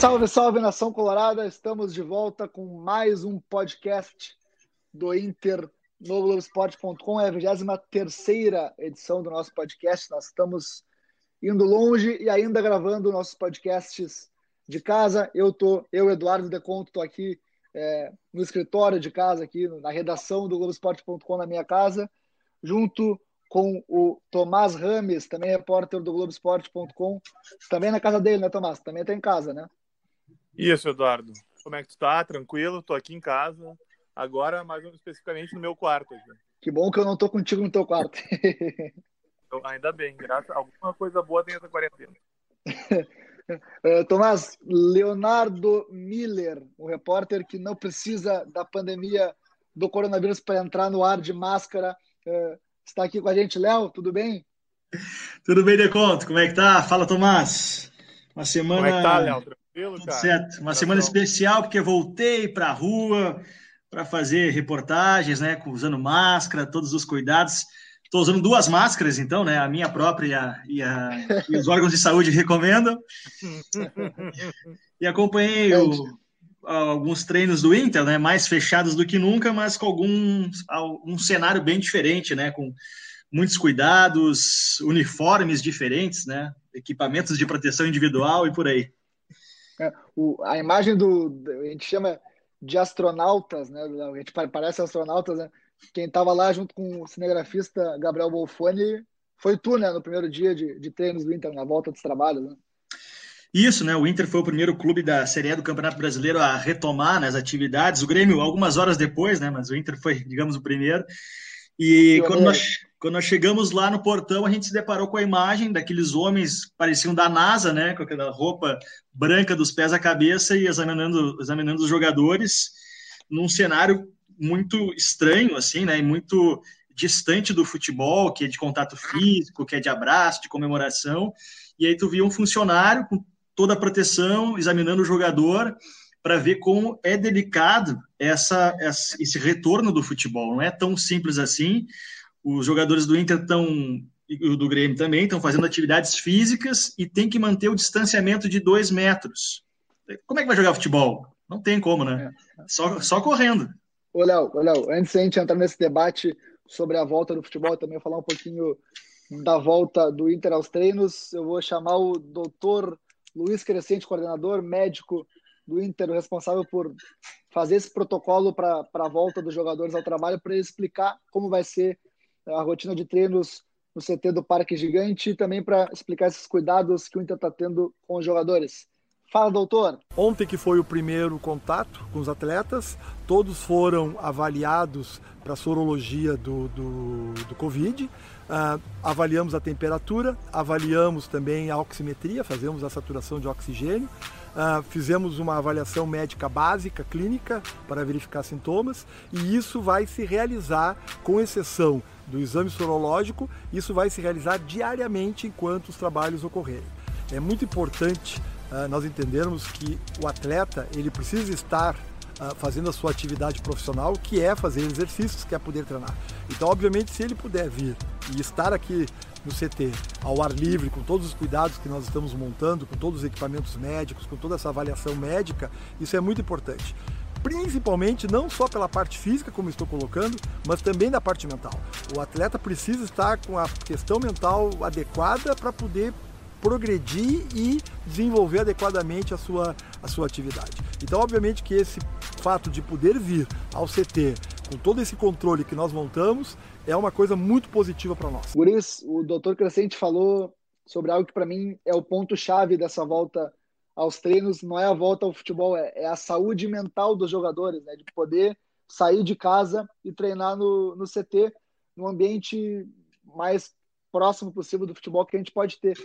Salve, salve nação colorada! Estamos de volta com mais um podcast do Inter no Globoesporte.com. É a 23 edição do nosso podcast. Nós estamos indo longe e ainda gravando nossos podcasts de casa. Eu tô, eu, Eduardo Deconto, tô aqui é, no escritório de casa, aqui na redação do Globoesporte.com na minha casa, junto com o Tomás Rames, também repórter do Globoesporte.com, também na casa dele, né, Tomás? Também está em casa, né? Isso, Eduardo. Como é que tu tá? Tranquilo? Tô aqui em casa. Agora, mais especificamente no meu quarto. Aqui. Que bom que eu não tô contigo no teu quarto. então, ainda bem, graças a alguma coisa boa tem essa quarentena. Uh, Tomás, Leonardo Miller, um repórter que não precisa da pandemia do coronavírus para entrar no ar de máscara, uh, está aqui com a gente. Léo, tudo bem? Tudo bem, Deconto? Como é que tá? Fala, Tomás. Uma semana. Como é que tá, Léo? Tranquilo, cara? Certo. Uma semana especial, porque voltei para a rua para fazer reportagens, né? Usando máscara, todos os cuidados. Estou usando duas máscaras, então, né? A minha própria e, a, e os órgãos de saúde recomendam. e acompanhei o, alguns treinos do Inter, né? Mais fechados do que nunca, mas com algum um cenário bem diferente, né? Com muitos cuidados, uniformes diferentes, né? Equipamentos de proteção individual e por aí. É, o, a imagem do a gente chama de astronautas, né? A gente parece astronautas, né? quem estava lá junto com o cinegrafista Gabriel Bolfoni foi tu, né, no primeiro dia de, de treinos do Inter, na volta dos trabalhos, né? Isso, né? O Inter foi o primeiro clube da Série A do Campeonato Brasileiro a retomar né, as atividades. O Grêmio, algumas horas depois, né? Mas o Inter foi, digamos, o primeiro. E quando nós, quando nós chegamos lá no portão, a gente se deparou com a imagem daqueles homens pareciam da NASA, né? Com aquela roupa branca dos pés à cabeça e examinando, examinando os jogadores num cenário muito estranho, assim, né? E muito distante do futebol, que é de contato físico, que é de abraço, de comemoração. E aí tu via um funcionário com toda a proteção, examinando o jogador para ver como é delicado essa, esse retorno do futebol. Não é tão simples assim. Os jogadores do Inter estão e do Grêmio também estão fazendo atividades físicas e tem que manter o distanciamento de dois metros. Como é que vai jogar futebol? Não tem como, né? É. Só, só correndo. Ô, Léo, Léo, antes de a gente entrar nesse debate sobre a volta do futebol, também falar um pouquinho da volta do Inter aos treinos, eu vou chamar o doutor Luiz Crescente, coordenador médico do Inter, responsável por fazer esse protocolo para a volta dos jogadores ao trabalho, para ele explicar como vai ser a rotina de treinos no CT do Parque Gigante e também para explicar esses cuidados que o Inter está tendo com os jogadores. Fala, doutor. Ontem que foi o primeiro contato com os atletas, todos foram avaliados para a sorologia do, do, do Covid. Uh, avaliamos a temperatura, avaliamos também a oximetria, fazemos a saturação de oxigênio. Uh, fizemos uma avaliação médica básica, clínica, para verificar sintomas, e isso vai se realizar, com exceção do exame sorológico, isso vai se realizar diariamente enquanto os trabalhos ocorrerem. É muito importante uh, nós entendermos que o atleta ele precisa estar uh, fazendo a sua atividade profissional, que é fazer exercícios, que é poder treinar. Então, obviamente, se ele puder vir e estar aqui no CT, ao ar livre, com todos os cuidados que nós estamos montando, com todos os equipamentos médicos, com toda essa avaliação médica, isso é muito importante principalmente não só pela parte física, como estou colocando, mas também da parte mental. O atleta precisa estar com a questão mental adequada para poder progredir e desenvolver adequadamente a sua, a sua atividade. Então, obviamente que esse fato de poder vir ao CT com todo esse controle que nós montamos é uma coisa muito positiva para nós. Por isso, o doutor Crescente falou sobre algo que para mim é o ponto-chave dessa volta aos treinos, não é a volta ao futebol, é, é a saúde mental dos jogadores, né? de poder sair de casa e treinar no, no CT, no ambiente mais próximo possível do futebol que a gente pode ter.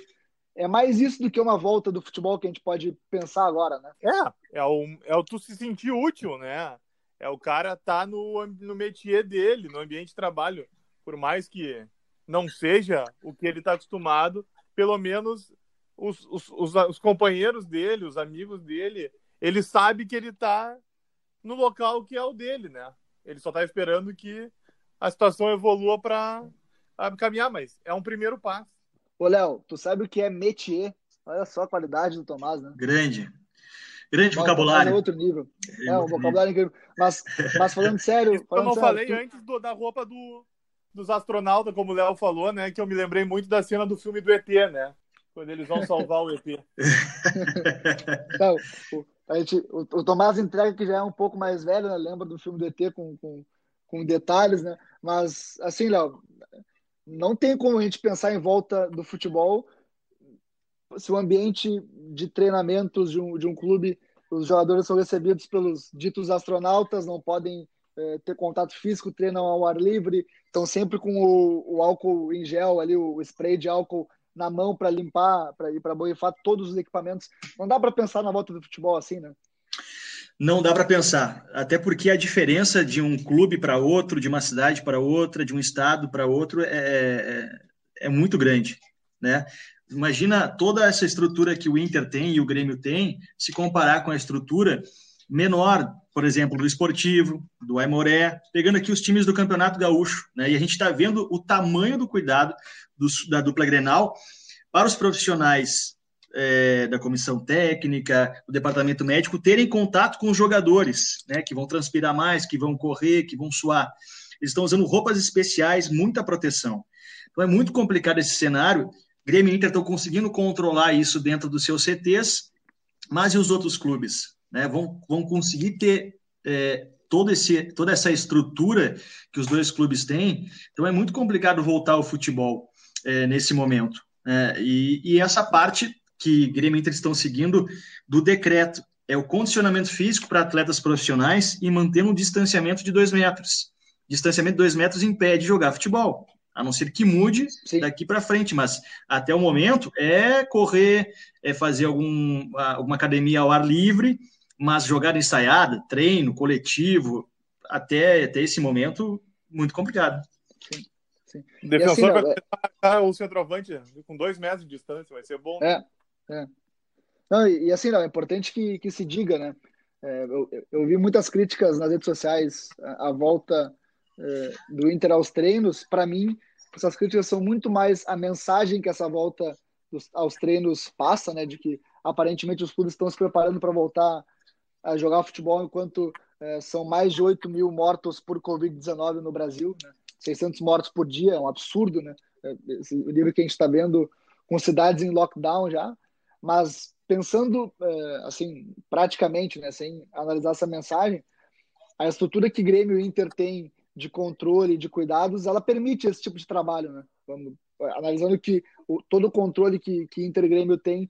é mais isso do que uma volta do futebol que a gente pode pensar agora, né? É, é o, é o tu se sentir útil, né? É o cara tá no, no métier dele, no ambiente de trabalho. Por mais que não seja o que ele está acostumado, pelo menos os, os, os, os, companheiros dele, os amigos dele, ele sabe que ele está no local que é o dele, né? Ele só está esperando que a situação evolua para caminhar, mas é um primeiro passo. Ô, Léo, tu sabe o que é métier? Olha só a qualidade do Tomás, né? Grande. Grande vocabulário. É outro nível. É, é um vocabulário incrível. Mas, mas falando sério. Falando eu não sério, falei tu... antes do, da roupa do, dos astronautas, como o Léo falou, né? Que eu me lembrei muito da cena do filme do ET, né? Quando eles vão salvar o ET. Não, o, a gente, o, o, Tomás entrega que já é um pouco mais velho, né? Lembra do filme do ET com, com, com detalhes, né? Mas, assim, Léo, não tem como a gente pensar em volta do futebol se o ambiente de treinamentos de um, de um clube, os jogadores são recebidos pelos ditos astronautas, não podem é, ter contato físico, treinam ao ar livre, estão sempre com o, o, álcool em gel ali, o spray de álcool na mão para limpar, para ir para borrifar todos os equipamentos. Não dá para pensar na volta do futebol assim, né? Não dá para pensar, até porque a diferença de um clube para outro, de uma cidade para outra, de um estado para outro é, é, é muito grande, né? Imagina toda essa estrutura que o Inter tem e o Grêmio tem, se comparar com a estrutura menor, por exemplo, do esportivo, do Aimoré, pegando aqui os times do Campeonato Gaúcho, né? E a gente está vendo o tamanho do cuidado do, da dupla Grenal para os profissionais é, da comissão técnica, do departamento médico, terem contato com os jogadores, né? Que vão transpirar mais, que vão correr, que vão suar. Eles estão usando roupas especiais, muita proteção. Então é muito complicado esse cenário Grêmio e Inter estão conseguindo controlar isso dentro dos seus CTs, mas e os outros clubes? Né? Vão, vão conseguir ter é, todo esse, toda essa estrutura que os dois clubes têm. Então é muito complicado voltar ao futebol é, nesse momento. É, e, e, essa parte que Grêmio e Inter estão seguindo do decreto é o condicionamento físico para atletas profissionais e manter um distanciamento de dois metros. Distanciamento de dois metros impede jogar futebol a não ser que mude Sim. daqui para frente, mas até o momento é correr, é fazer algum, alguma academia ao ar livre, mas jogar ensaiada, treino, coletivo, até, até esse momento, muito complicado. Sim. Defensor assim, vai é... o centroavante com dois metros de distância, vai ser bom. É, é. Não, e, e assim, não, é importante que, que se diga, né? É, eu, eu vi muitas críticas nas redes sociais à volta do Inter aos treinos, para mim, essas críticas são muito mais a mensagem que essa volta dos, aos treinos passa, né, de que aparentemente os clubes estão se preparando para voltar a jogar futebol enquanto é, são mais de 8 mil mortos por Covid-19 no Brasil, né? 600 mortos por dia, é um absurdo, né? É, esse, o nível que a gente está vendo com cidades em lockdown já, mas pensando é, assim praticamente, né, sem analisar essa mensagem, a estrutura que Grêmio e Inter tem de controle, de cuidados, ela permite esse tipo de trabalho, né? Vamos, analisando que o, todo o controle que, que Inter Grêmio tem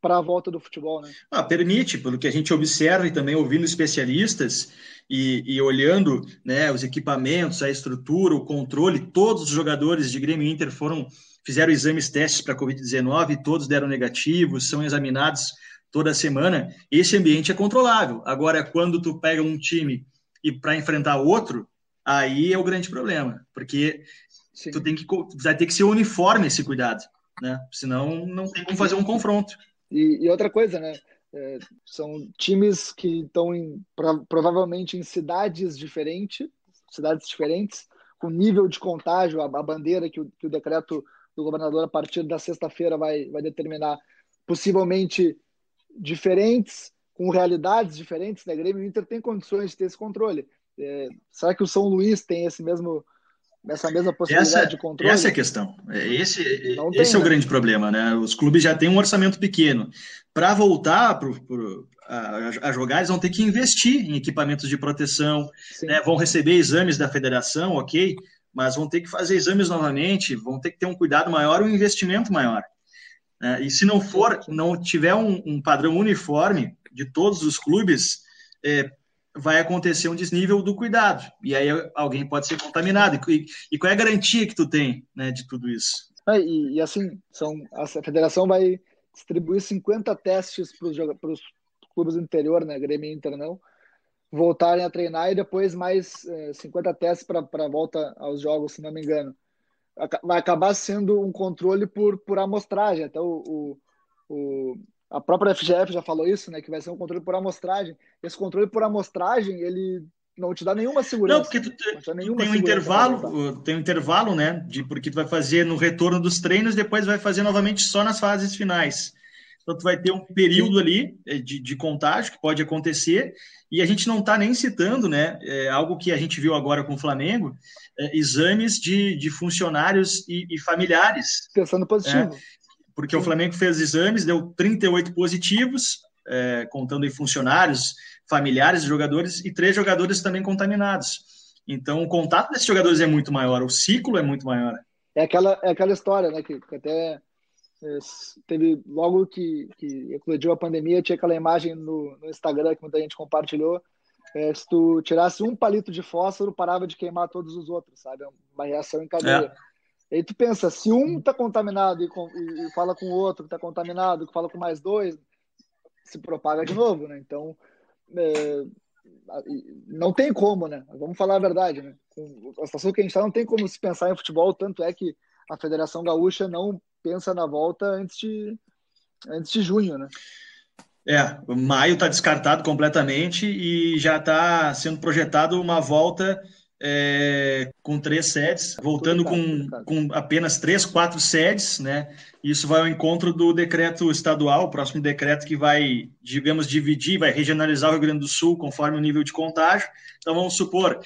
para a volta do futebol, né? Ah, permite, pelo que a gente observa e também ouvindo especialistas e, e, olhando né, os equipamentos, a estrutura, o controle, todos os jogadores de Grêmio Inter foram fizeram exames testes para Covid-19, todos deram negativos, são examinados toda semana. Esse ambiente é controlável. Agora, quando tu pega um time e para enfrentar outro, aí é o grande problema, porque Sim. tu tem que vai ter que ser uniforme esse cuidado, né? Senão não tem como fazer um confronto. E, e outra coisa, né? É, são times que estão provavelmente em cidades diferentes, cidades diferentes, com nível de contágio, a, a bandeira que o, que o decreto do governador a partir da sexta-feira vai, vai determinar, possivelmente diferentes, com realidades diferentes, né? Grêmio e Inter tem condições de ter esse controle. É, será que o São Luís tem esse mesmo essa mesma possibilidade essa, de controle? Essa é a questão. É, esse, tem, esse é o né? grande problema, né? Os clubes já têm um orçamento pequeno. Para voltar pro, pro, a, a, jogar, eles vão ter que investir em equipamentos de proteção, né? vão receber exames da federação, ok, mas vão ter que fazer exames novamente, vão ter que ter um cuidado maior, um investimento maior. Né? E se não for, não tiver um, um padrão uniforme de todos os clubes, é, vai acontecer um desnível do cuidado. E aí alguém pode ser contaminado. E, e qual é a garantia que tu tem né, de tudo isso? Ah, e, e, assim, são, a federação vai distribuir 50 testes para os clubes do interior, né? Grêmio e Inter não, voltarem a treinar e depois mais é, 50 testes para a volta aos jogos, se não me engano. Vai acabar sendo um controle por, por amostragem. Até o, o, o a própria FGF já falou isso, né? Que vai ser um controle por amostragem. Esse controle por amostragem, ele não te dá nenhuma segurança. Não, porque tu, tu tem um intervalo, tem um intervalo, né? De porque tu vai fazer no retorno dos treinos, depois vai fazer novamente só nas fases finais. Então tu vai ter um período ali eh, de, de contágio que pode acontecer e a gente não está nem citando, né? É algo que a gente viu agora com o Flamengo, é, exames de, de funcionários e, e familiares. Pensando positivo. É, porque o Flamengo fez exames, deu 38 positivos, é, contando em funcionários, familiares de jogadores e três jogadores também contaminados. Então, o contato desses jogadores é muito maior, o ciclo é muito maior. É aquela, é aquela história, né, que, que até é, teve, logo que, que eclodiu a pandemia, tinha aquela imagem no, no Instagram que muita gente compartilhou, é, se tu tirasse um palito de fósforo, parava de queimar todos os outros, sabe? É uma reação em cadeia. É. E aí tu pensa, se um tá contaminado e, e, e fala com o outro que tá contaminado, que fala com mais dois, se propaga de novo, né? Então, é, não tem como, né? Vamos falar a verdade, né? Com a situação que a gente está, não tem como se pensar em futebol, tanto é que a Federação Gaúcha não pensa na volta antes de, antes de junho, né? É, maio está descartado completamente e já está sendo projetado uma volta é, com três sedes, voltando com, com apenas três, quatro sedes, né? Isso vai ao encontro do decreto estadual, o próximo decreto que vai, digamos, dividir, vai regionalizar o Rio Grande do Sul conforme o nível de contágio. Então, vamos supor,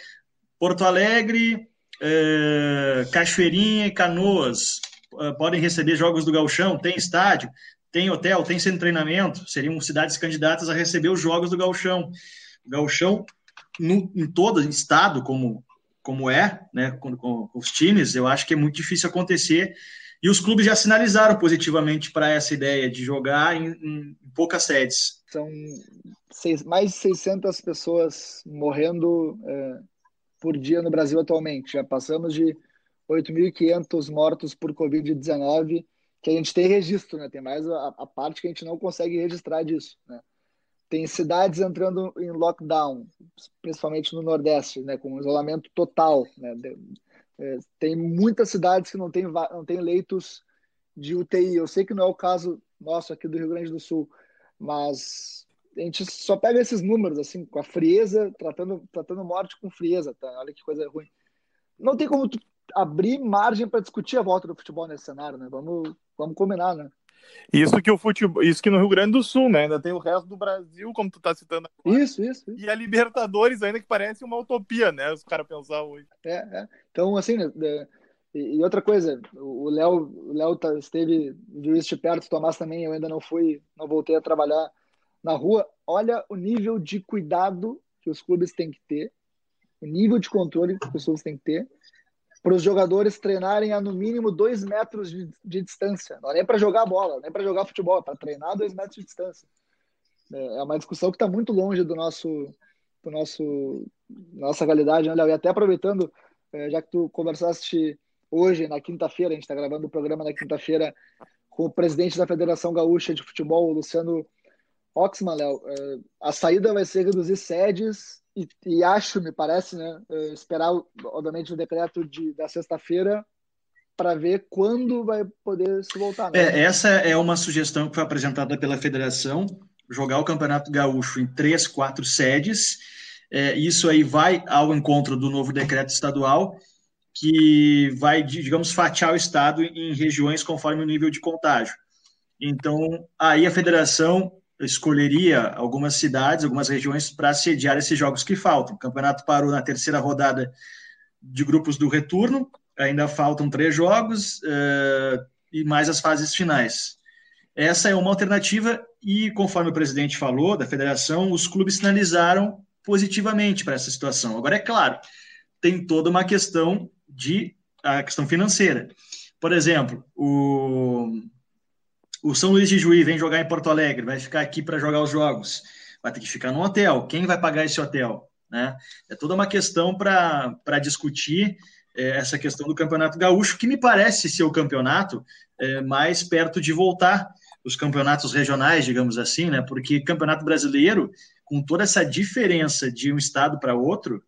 Porto Alegre, é, Cachoeirinha e Canoas é, podem receber jogos do Galchão, tem estádio, tem hotel, tem centro de treinamento, seriam cidades candidatas a receber os jogos do Galchão. O Galchão, no, em todo estado, como como é, né, com, com, os times, eu acho que é muito difícil acontecer. E os clubes já sinalizaram positivamente para essa ideia de jogar em, em poucas sedes. São seis, mais de 600 pessoas morrendo é, por dia no Brasil atualmente. Já passamos de 8.500 mortos por Covid-19, que a gente tem registro, né? Tem mais a, a, parte que a gente não consegue registrar disso, né? Tem cidades entrando em lockdown, principalmente no Nordeste, né, com isolamento total. Né? É, tem muitas cidades que não tem, não tem leitos de UTI. Eu sei que não é o caso nosso aqui do Rio Grande do Sul, mas a gente só pega esses números assim com a frieza, tratando tratando morte com frieza, tá? Olha que coisa ruim. Não tem como abrir margem para discutir a volta do futebol nesse cenário, né? Vamos vamos combinar, né? Isso que o futebol, isso que no Rio Grande do Sul, né? Ainda tem o resto do Brasil, como tu tá citando. Agora. Isso, isso, isso. E a Libertadores ainda que parece uma utopia, né? Os caras pensar hoje. É, é. Então, assim, né, e outra coisa, o Léo, o Léo tá, esteve viu isso de perto, o Tomás também, eu ainda não fui, não voltei a trabalhar na rua. Olha o nível de cuidado que os clubes têm que ter, o nível de controle que os clubes têm que ter para os jogadores treinarem a no mínimo dois metros de, de distância. Não é nem para jogar bola, nem para jogar futebol, é para treinar dois metros de distância. É, é uma discussão que está muito longe do nosso, do nosso nossa realidade, né, Léo? E até aproveitando, é, já que tu conversaste hoje, na quinta-feira, a gente está gravando o programa na quinta-feira com o presidente da Federação Gaúcha de Futebol, Luciano Oxman, Léo. É, a saída vai ser reduzir sedes e, e, acho, me parece, né, eh, esperar, obviamente, o decreto de, da sexta-feira para ver quando vai poder se voltar. Né? É, essa é uma sugestão que foi apresentada pela federação, jogar o Campeonato Gaúcho em três, quatro sedes. É, isso aí vai ao encontro do novo decreto estadual, que vai, digamos, fatiar o estado em regiões conforme o nível de contágio. Então, aí a federação escolheria algumas cidades, algumas regiões para sediar esses jogos que faltam. O campeonato parou na terceira rodada de grupos do retorno, ainda faltam três jogos uh, e mais as fases finais. Essa é uma alternativa e, conforme o presidente falou da federação, os clubes sinalizaram positivamente para essa situação. Agora, é claro, tem toda uma questão de a questão financeira. Por exemplo, o, o São Luís de Juí vem jogar em Porto Alegre, vai ficar aqui para jogar os jogos, vai ter que ficar no hotel. Quem vai pagar esse hotel? Né? É toda uma questão para discutir é, essa questão do Campeonato Gaúcho, que me parece ser o campeonato é, mais perto de voltar os campeonatos regionais, digamos assim, né? Porque Campeonato Brasileiro, com toda essa diferença de um estado para outro,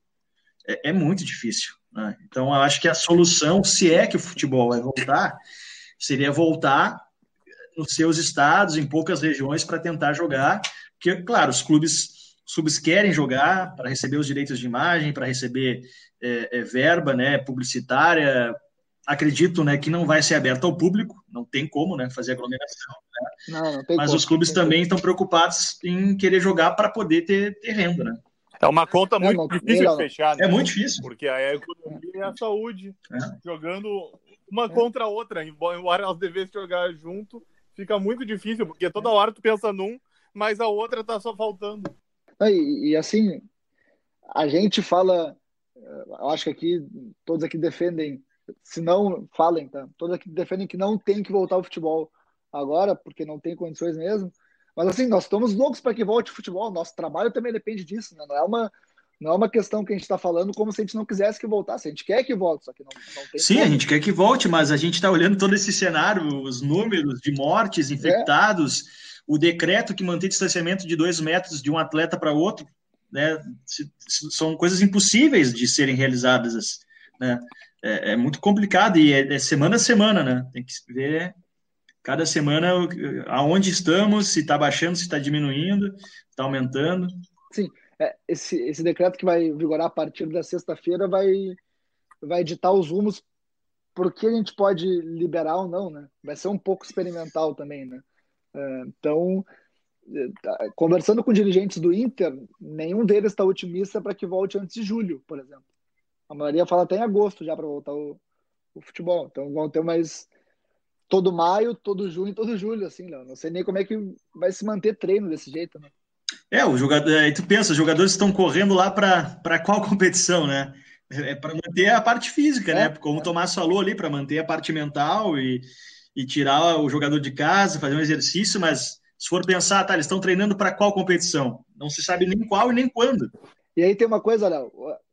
é, é, muito difícil. Né? Então, eu acho que a solução, se é que o futebol vai voltar, seria voltar nos seus estados, em poucas regiões, para tentar jogar. Porque, claro, os clubes, os clubes querem jogar para receber os direitos de imagem, para receber é, é, verba né, publicitária. Acredito né, que não vai ser aberto ao público, não tem como né, fazer aglomeração. Né? Não, não Mas como, os clubes também estão preocupados em querer jogar para poder ter, ter renda. Né? É uma conta muito difícil de fechar. Né? É muito difícil. Porque a economia e a saúde é. jogando uma é. contra a outra. Embora elas devessem jogar junto, fica muito difícil, porque toda hora tu pensa num, mas a outra tá só faltando. E, e assim, a gente fala, eu acho que aqui, todos aqui defendem, se não, falem, tá? Todos aqui defendem que não tem que voltar ao futebol agora, porque não tem condições mesmo. Mas assim, nós estamos loucos para que volte o futebol. Nosso trabalho também depende disso, né? Não é uma não é uma questão que a gente está falando como se a gente não quisesse que voltasse. A gente quer que volte, só que não, não tem. Sim, como. a gente quer que volte, mas a gente está olhando todo esse cenário, os números de mortes, infectados, é. o decreto que mantém distanciamento de dois metros de um atleta para outro, né? São coisas impossíveis de serem realizadas, né? É, é muito complicado e é, é semana a semana, né? Tem que ver cada semana aonde estamos, se está baixando, se está diminuindo, está aumentando. Sim, é, esse, esse decreto que vai vigorar a partir da sexta-feira vai, vai editar os rumos por que a gente pode liberar ou não, né? Vai ser um pouco experimental também, né? É, então, é, tá, conversando com dirigentes do Inter, nenhum deles está otimista para que volte antes de julho, por exemplo. A maioria fala até em agosto já para voltar o, o futebol. Então vão ter mais todo maio, todo junho, todo julho, assim, Léo. Não sei nem como é que vai se manter treino desse jeito, né? É, o jogador, aí tu pensa, os jogadores estão correndo lá para qual competição, né? É para manter a parte física, né? é, né? Como é. o Tomás falou ali, para manter a parte mental e, e tirar o jogador de casa, fazer um exercício, mas se for pensar, tá, eles estão treinando para qual competição? Não se sabe nem qual e nem quando. E aí tem uma coisa, Léo,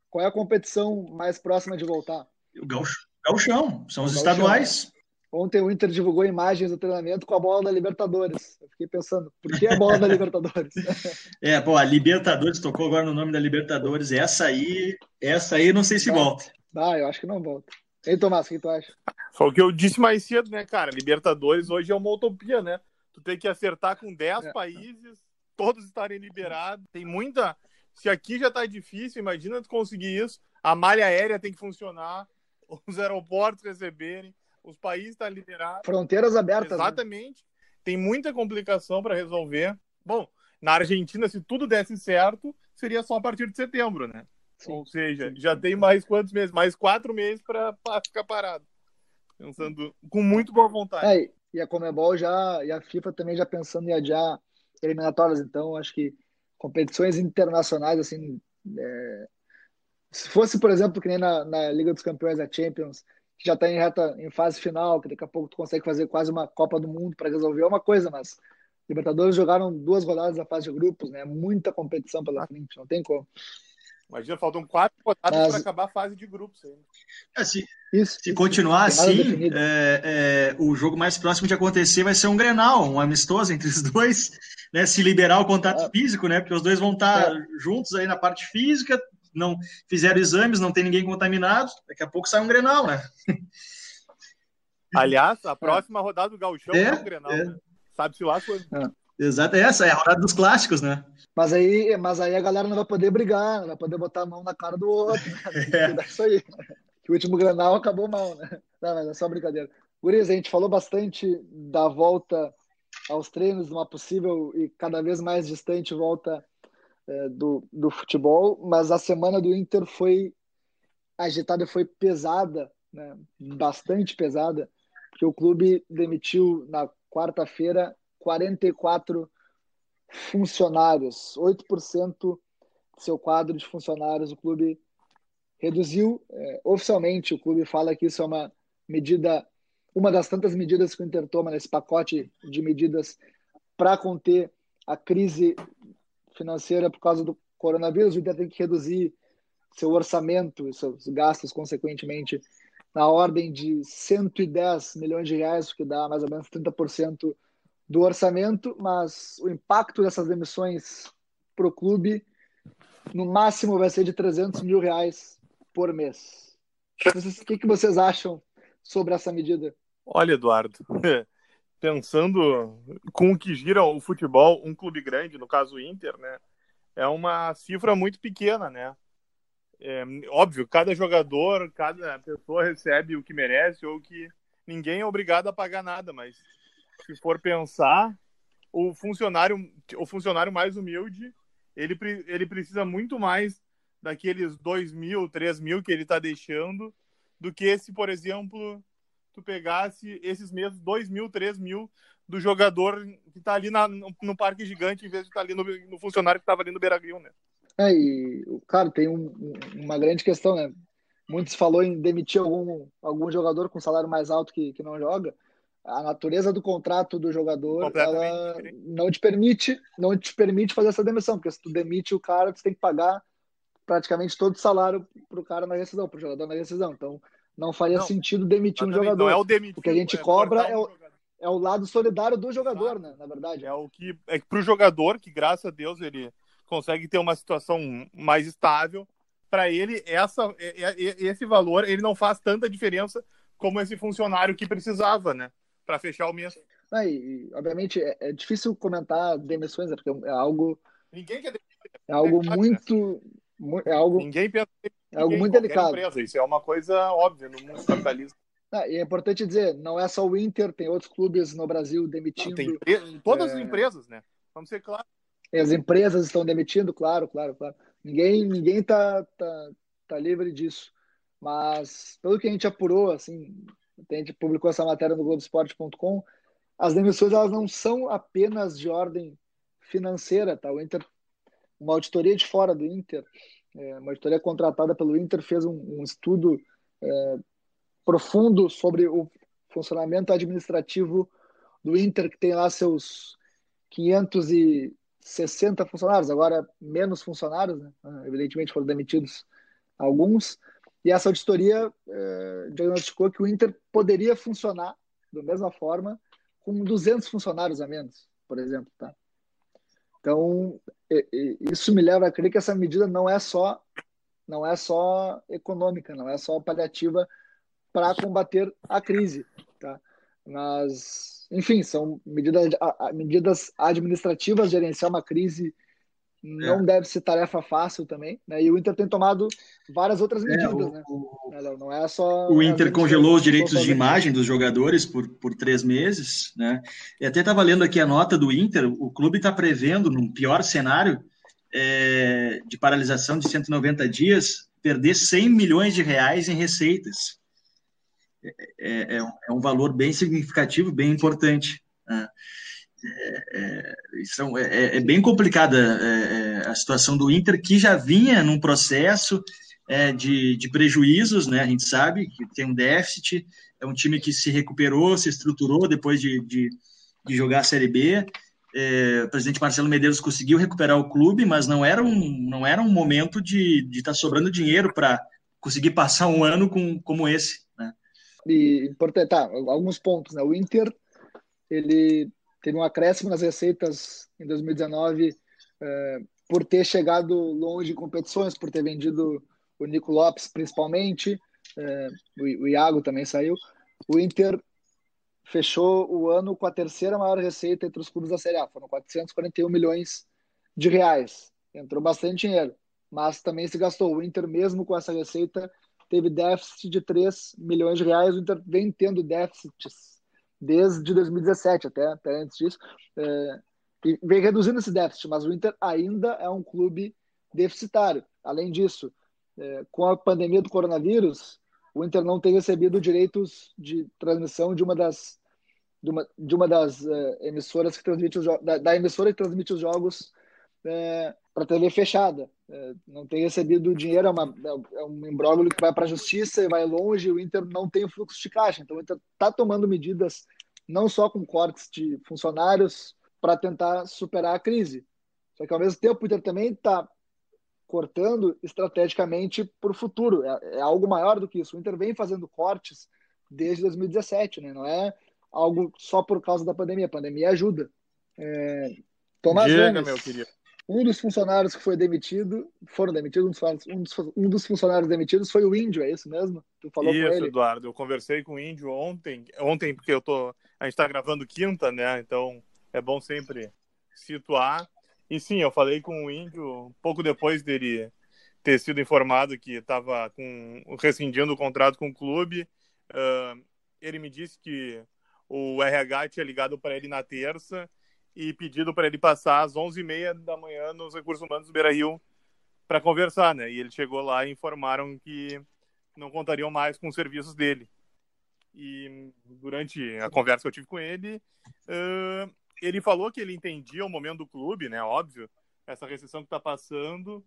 qual é a competição mais próxima de voltar? O gauchão, são os estaduais. Ontem o Inter divulgou imagens do treinamento com a bola da Libertadores. Eu fiquei pensando, por que a bola da Libertadores? é, pô, a Libertadores tocou agora no nome da Libertadores. Essa aí, essa aí não sei se volta. Ah, eu acho que não volta. E aí, Tomás, o que tu acha? Foi o que eu disse mais cedo, né, cara? Libertadores hoje é uma utopia, né? Tu tem que acertar com 10 é. países, todos estarem liberados. Tem muita. Se aqui já tá difícil, imagina tu conseguir isso. A malha aérea tem que funcionar, os aeroportos receberem os países estão tá liberados. Fronteiras abertas. Né? Exatamente. Né? Tem muita complicação para resolver. Bom, na Argentina, se tudo desse certo, seria só a partir de setembro, né? Sim, Ou seja, sim. já tem mais quantos meses? Mais quatro meses para ficar parado. Pensando com muito boa vontade. É, e a Comebol já, e a FIFA também já pensando em adiar eliminatórias. Então, acho que competições internacionais, assim, é... se fosse, por exemplo, que nem na, na Liga dos Campeões, a Champions, que já está em reta em fase final, que daqui a pouco tu consegue fazer quase uma Copa do Mundo para resolver uma coisa, mas Libertadores jogaram duas rodadas da fase de grupos, né? Muita competição pela frente, não tem como. Imagina, faltam quatro rodadas mas... para acabar a fase de grupos ainda. É, se, isso, se isso, continuar assim, é, é, o jogo mais próximo de acontecer vai ser um Grenal, um amistoso entre os dois, né? Se liberar o contato é. físico, né? Porque os dois vão estar é. juntos aí na parte física, não fizeram exames, não tem ninguém contaminado, daqui a pouco sai um Grenal, né? Aliás, a próxima rodada do Gauchão é, é um Grenal, é. né? Sabe-se lá quando. É. Exato, é essa, é a rodada dos clássicos, né? Mas aí, mas aí a galera não vai poder brigar, não vai poder botar a mão na cara do outro. Né? É. Isso aí. Que o último Grenal acabou mal, né? Não, mas é só brincadeira. Guriz, a gente falou bastante da volta aos treinos, uma possível e cada vez mais distante volta é, do, do futebol, mas a semana do Inter foi agitada, foi pesada, né? bastante pesada, porque o clube demitiu na quarta-feira 44 funcionários, 8% do seu quadro de funcionários. O clube reduziu é, oficialmente. O clube fala que isso é uma medida, uma das tantas medidas que o Inter toma nesse pacote de medidas para conter a crise financeira por causa do coronavírus, o Inter tem que reduzir seu orçamento seus gastos, consequentemente, na ordem de 110 milhões de reais, o que dá mais ou menos 30% do orçamento, mas o impacto dessas demissões para o clube, no máximo, vai ser de 300 mil reais por mês. O que, que vocês acham sobre essa medida? Olha, Eduardo, pensando com o que gira o futebol, um clube grande, no caso o Inter, né, é uma cifra muito pequena, né? É, óbvio, cada jogador, cada pessoa recebe o que merece ou que ninguém é obrigado a pagar nada, mas se for pensar, o funcionário, o funcionário mais humilde, ele, ele precisa muito mais daqueles dois mil, três mil que ele está deixando, do que se, por exemplo, tu pegasse esses mesmos dois mil, três mil do jogador que está ali na, no, no, Parque Gigante, em vez de estar tá ali no, no, funcionário que estava ali no Beira Rio, né? É, e, claro, tem um, uma grande questão, né? Muitos falou em demitir algum, algum jogador com salário mais alto que, que não joga, a natureza do contrato do jogador ela não te permite não te permite fazer essa demissão porque se tu demite o cara tu tem que pagar praticamente todo o salário pro cara na rescisão pro jogador na rescisão então não faria não, sentido demitir um jogador não é o, demitir, o que a gente é cobra é o, é o lado solidário do jogador né na verdade é o que é que pro jogador que graças a Deus ele consegue ter uma situação mais estável para ele essa é, é, esse valor ele não faz tanta diferença como esse funcionário que precisava né para fechar o mês. Ah, e, obviamente é, é, difícil comentar demissões, né, porque é algo. Ninguém quer É algo né? muito. É algo, ninguém pensa é algo muito delicado. Empresa. Isso é uma coisa óbvia no mundo capitalista. Ah, e é importante dizer, não é só o Inter, tem outros clubes no Brasil demitindo. Não, tem todas é... as empresas, né? Vamos ser claros. As empresas estão demitindo, claro, claro, claro. Ninguém, ninguém tá, tá, tá livre disso. Mas pelo que a gente apurou, assim, a gente publicou essa matéria no Globoesporte.com, as demissões elas não são apenas de ordem financeira, tá? O Inter, uma auditoria de fora do Inter, é, uma auditoria contratada pelo Inter fez um, um estudo é, profundo sobre o funcionamento administrativo do Inter, que tem lá seus 560 funcionários, agora menos funcionários, né? evidentemente foram demitidos alguns, e essa auditoria eh, diagnosticou que o Inter poderia funcionar da mesma forma com 200 funcionários a menos, por exemplo. Tá? Então, isso me leva a crer que essa medida não é só não é só econômica, não é só paliativa para combater a crise, tá? Mas, enfim, são medidas, medidas administrativas gerenciar uma crise não é. deve ser tarefa fácil também, né? E o Inter tem tomado várias outras é, medidas, é, o, né? Não é só. O Inter congelou os direitos de imagem dos jogadores por, por três meses, né? E até estava lendo aqui a nota do Inter, o clube está prevendo, num pior cenário é, de paralisação de 190 dias, perder 100 milhões de reais em receitas. É, é, é um é valor bem significativo, bem importante. Né? É, é, são, é, é, bem complicada é, é, a situação do Inter, que já vinha num processo é, de, de, prejuízos, né? A gente sabe que tem um déficit, é um time que se recuperou, se estruturou depois de, de, de jogar a Série B. o presidente Marcelo Medeiros conseguiu recuperar o clube, mas não era um, não era um momento de estar tá sobrando dinheiro para conseguir passar um ano com, como esse. Né? E importante, tá, alguns pontos, né? O Inter ele teve um acréscimo nas receitas em 2019 é, por ter chegado longe em competições, por ter vendido o Nico Lopes principalmente, é, o, o Iago também saiu. O Inter fechou o ano com a terceira maior receita entre os clubes da Série A, foram 441 milhões de reais. Entrou bastante dinheiro, mas também se gastou. O Inter, mesmo com essa receita, teve déficit de 3 milhões de reais. O Inter vem tendo déficits desde 2017 até, até antes disso, é, e vem reduzindo esse déficit, mas o Inter ainda é um clube deficitário. Além disso, é, com a pandemia do coronavírus, o Inter não tem recebido direitos de transmissão de uma das de uma, de uma das é, emissoras que transmite os da, da emissora que transmite os jogos é, para TV fechada. É, não tem recebido dinheiro, é, uma, é um imbróglio que vai para a justiça e vai longe. O Inter não tem fluxo de caixa. Então, o Inter está tomando medidas não só com cortes de funcionários para tentar superar a crise. Só que, ao mesmo tempo, o Inter também está cortando estrategicamente para o futuro. É, é, algo maior do que isso. O Inter vem fazendo cortes desde 2017, né? Não é algo só por causa da pandemia. A pandemia ajuda. É... Tomás Diga, meu querido. Um dos funcionários que foi demitido, foram demitidos, um dos, um dos funcionários demitidos foi o Índio, é isso mesmo? Tu falou isso, com ele? Eduardo. Eu conversei com o Índio ontem, ontem porque eu tô, a gente está gravando quinta, né? Então é bom sempre situar. E sim, eu falei com o Índio pouco depois dele ter sido informado que estava rescindindo o contrato com o clube. Uh, ele me disse que o RH tinha ligado para ele na terça e pedido para ele passar às 11h30 da manhã nos recursos humanos do Beira Rio para conversar, né? E ele chegou lá e informaram que não contariam mais com os serviços dele. E durante a conversa que eu tive com ele, uh, ele falou que ele entendia o momento do clube, né? Óbvio, essa recessão que está passando,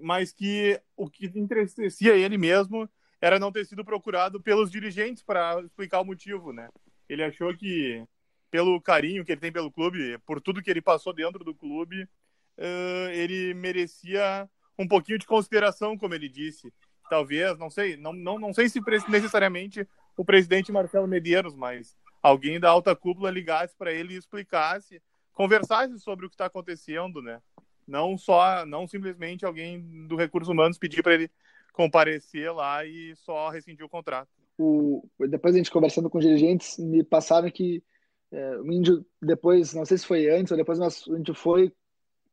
mas que o que entristecia ele mesmo era não ter sido procurado pelos dirigentes para explicar o motivo, né? Ele achou que pelo carinho que ele tem pelo clube, por tudo que ele passou dentro do clube, uh, ele merecia um pouquinho de consideração, como ele disse. Talvez, não sei, não, não, não sei se necessariamente o presidente Marcelo Medeiros, mas alguém da alta cúpula ligasse para ele e explicasse, conversasse sobre o que está acontecendo, né? Não só, não simplesmente alguém do Recursos Humanos pedir para ele comparecer lá e só rescindir o contrato. O, depois a gente conversando com dirigentes, me passaram que é, o Índio, depois, não sei se foi antes ou depois, mas o Índio foi,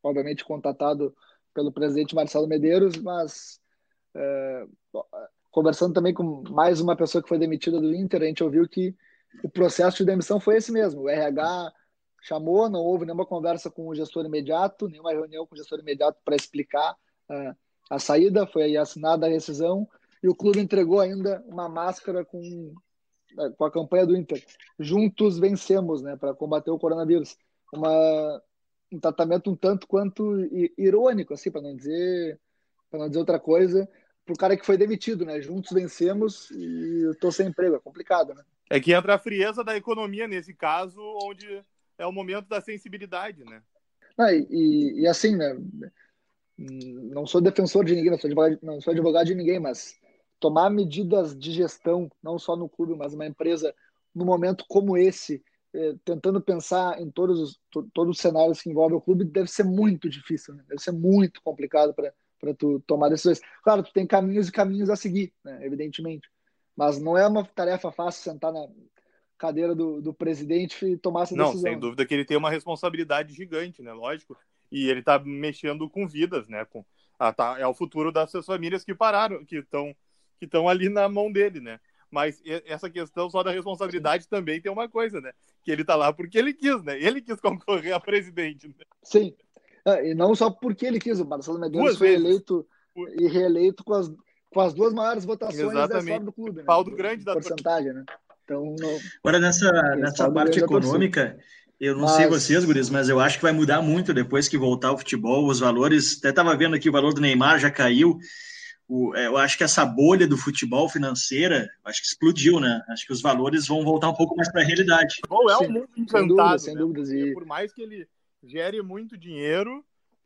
obviamente, contatado pelo presidente Marcelo Medeiros, mas é, conversando também com mais uma pessoa que foi demitida do Inter, a gente ouviu que o processo de demissão foi esse mesmo. O RH chamou, não houve nenhuma conversa com o gestor imediato, nenhuma reunião com o gestor imediato para explicar uh, a saída, foi assinada a rescisão e o clube entregou ainda uma máscara com, com a campanha do Inter. Juntos vencemos, né, para combater o coronavírus. Uma, um tratamento um tanto quanto irônico, assim, para não dizer para não dizer outra coisa, para o cara que foi demitido, né? Juntos vencemos e eu estou sem emprego, é complicado, né? É que entra a frieza da economia nesse caso, onde é o momento da sensibilidade, né? Ah, e, e, assim, né? Não sou defensor de ninguém, não sou, advogado, não sou advogado de ninguém, mas tomar medidas de gestão, não só no clube, mas uma empresa, num momento como esse, eh, tentando pensar em todos os, to, todos os cenários que envolvem o clube, deve ser muito difícil, né? deve ser muito complicado para tu tomar decisões. Claro, tu tem caminhos e caminhos a seguir, né? evidentemente. Mas não é uma tarefa fácil sentar na cadeira do, do presidente e tomar essa decisão. Não, sem dúvida que ele tem uma responsabilidade gigante, né? Lógico. E ele está mexendo com vidas, né? Com, ah, tá, é o futuro dessas famílias que pararam, que estão que estão ali na mão dele, né? Mas essa questão só da responsabilidade também tem uma coisa, né? Que ele tá lá porque ele quis, né? Ele quis concorrer a presidente. Né? Sim. É, e não só porque ele quis, o Marcelo Medeiros foi eleito e reeleito com as com as duas maiores votações Exatamente. da história do clube. Né? Pau do grande da porcentagem, né? Então, no... Agora, nessa, nessa parte econômica, eu não mas... sei vocês, guris, mas eu acho que vai mudar muito depois que voltar o futebol. Os valores, até estava vendo aqui, o valor do Neymar já caiu. O, é, eu acho que essa bolha do futebol financeira, acho que explodiu, né? Acho que os valores vão voltar um pouco mais para a realidade. Bom, é um mundo encantado, sem dúvida, sem né? E... Por mais que ele gere muito dinheiro,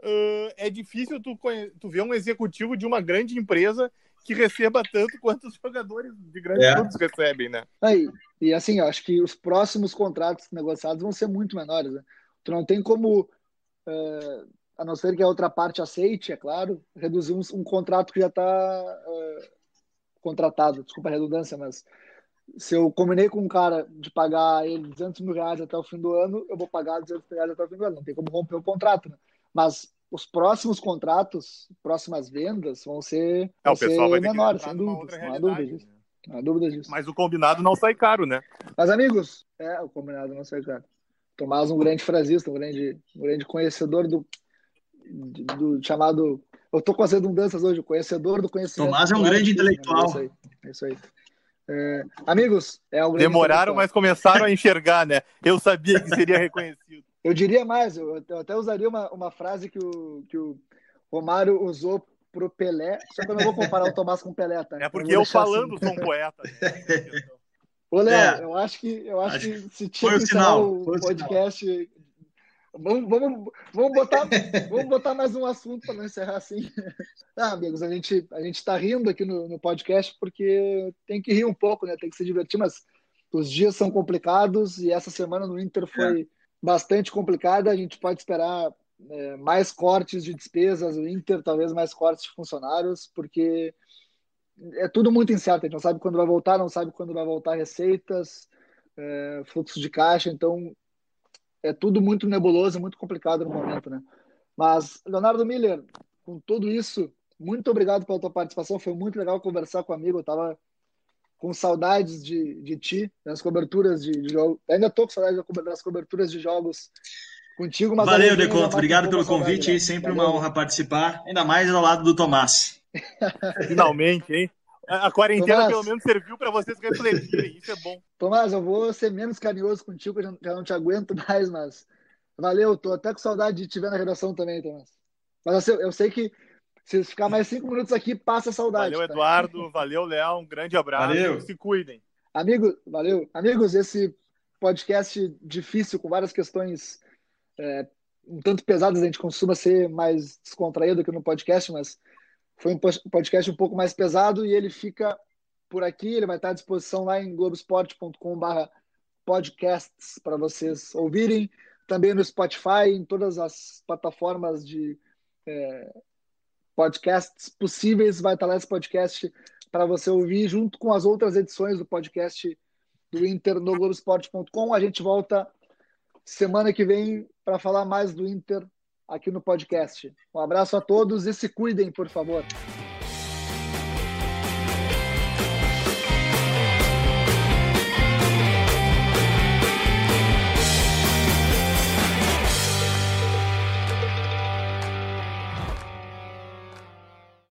uh, é difícil tu, tu ver um executivo de uma grande empresa que receba tanto quanto os jogadores de grandes é. clubes recebem, né? Aí, e assim, acho que os próximos contratos negociados vão ser muito menores. Né? Tu não tem como, uh, a não ser que a outra parte aceite, é claro, reduzir um, um contrato que já está uh, é, contratado. Desculpa a redundância, mas se eu combinei com um cara de pagar ele 200 mil reais até o fim do ano, eu vou pagar 200 mil reais até o fim do ano. Não tem como romper o contrato, né? Mas os próximos contratos, próximas vendas vão ser, é, vão ser menores, sem dúvida. Não há dúvida disso. Né? Não há dúvida disso. Mas o combinado não sai caro, né? Mas, amigos, é, o combinado não sai caro. Tomás, um grande frasista, um grande, um grande conhecedor do, do, do chamado. Eu tô com as redundâncias hoje, o conhecedor do conhecimento. Tomás é um grande intelectual. É isso aí. É isso aí. É, amigos, é um Demoraram, mas começaram a enxergar, né? Eu sabia que seria reconhecido. Eu diria mais, eu, eu até usaria uma, uma frase que o, que o Romário usou pro Pelé, só que eu não vou comparar o Tomás com o Pelé, tá? É porque eu, eu falando assim. sou um poeta. Né? Ô, Léo, é. eu acho que, eu acho, acho que se tinha que encerrar o podcast, Vamos, vamos, vamos, botar, vamos botar mais um assunto para não encerrar assim. Ah, amigos, a gente a está rindo aqui no, no, podcast porque tem que rir um pouco, né? Tem que se divertir, mas os dias são complicados e essa semana no Inter foi é. bastante complicada. A gente pode esperar é, mais cortes de despesas, o Inter talvez mais cortes de funcionários, porque é tudo muito incerto. A gente não sabe quando vai voltar, não sabe quando vai voltar receitas, é, fluxo de caixa. Então é tudo muito nebuloso, muito complicado no momento, né? Mas, Leonardo Miller, com tudo isso, muito obrigado pela tua participação. Foi muito legal conversar com o amigo. Eu tava com saudades de, de ti, das coberturas de, de jogos. Ainda tô com saudades das coberturas de jogos contigo. Mas Valeu, Deconto. Obrigado pelo convite. Né? Sempre Valeu. uma honra participar, ainda mais ao lado do Tomás. Finalmente, hein? A quarentena Tomás, pelo menos serviu para vocês refletirem, isso é bom. Tomás, eu vou ser menos carinhoso contigo, já, já não te aguento mais, mas valeu, tô até com saudade de te ver na redação também, Tomás. Mas eu, eu sei que se ficar mais cinco minutos aqui, passa a saudade. Valeu, tá? Eduardo, valeu, Léo, um grande abraço, valeu. se cuidem. Amigo, valeu. Amigos, esse podcast difícil, com várias questões é, um tanto pesadas, a gente costuma ser mais descontraído aqui no podcast, mas foi um podcast um pouco mais pesado e ele fica por aqui. Ele vai estar à disposição lá em globesport.com/barra podcasts para vocês ouvirem. Também no Spotify, em todas as plataformas de é, podcasts possíveis, vai estar lá esse podcast para você ouvir, junto com as outras edições do podcast do Inter no Globoesporte.com. A gente volta semana que vem para falar mais do Inter aqui no podcast. Um abraço a todos e se cuidem, por favor.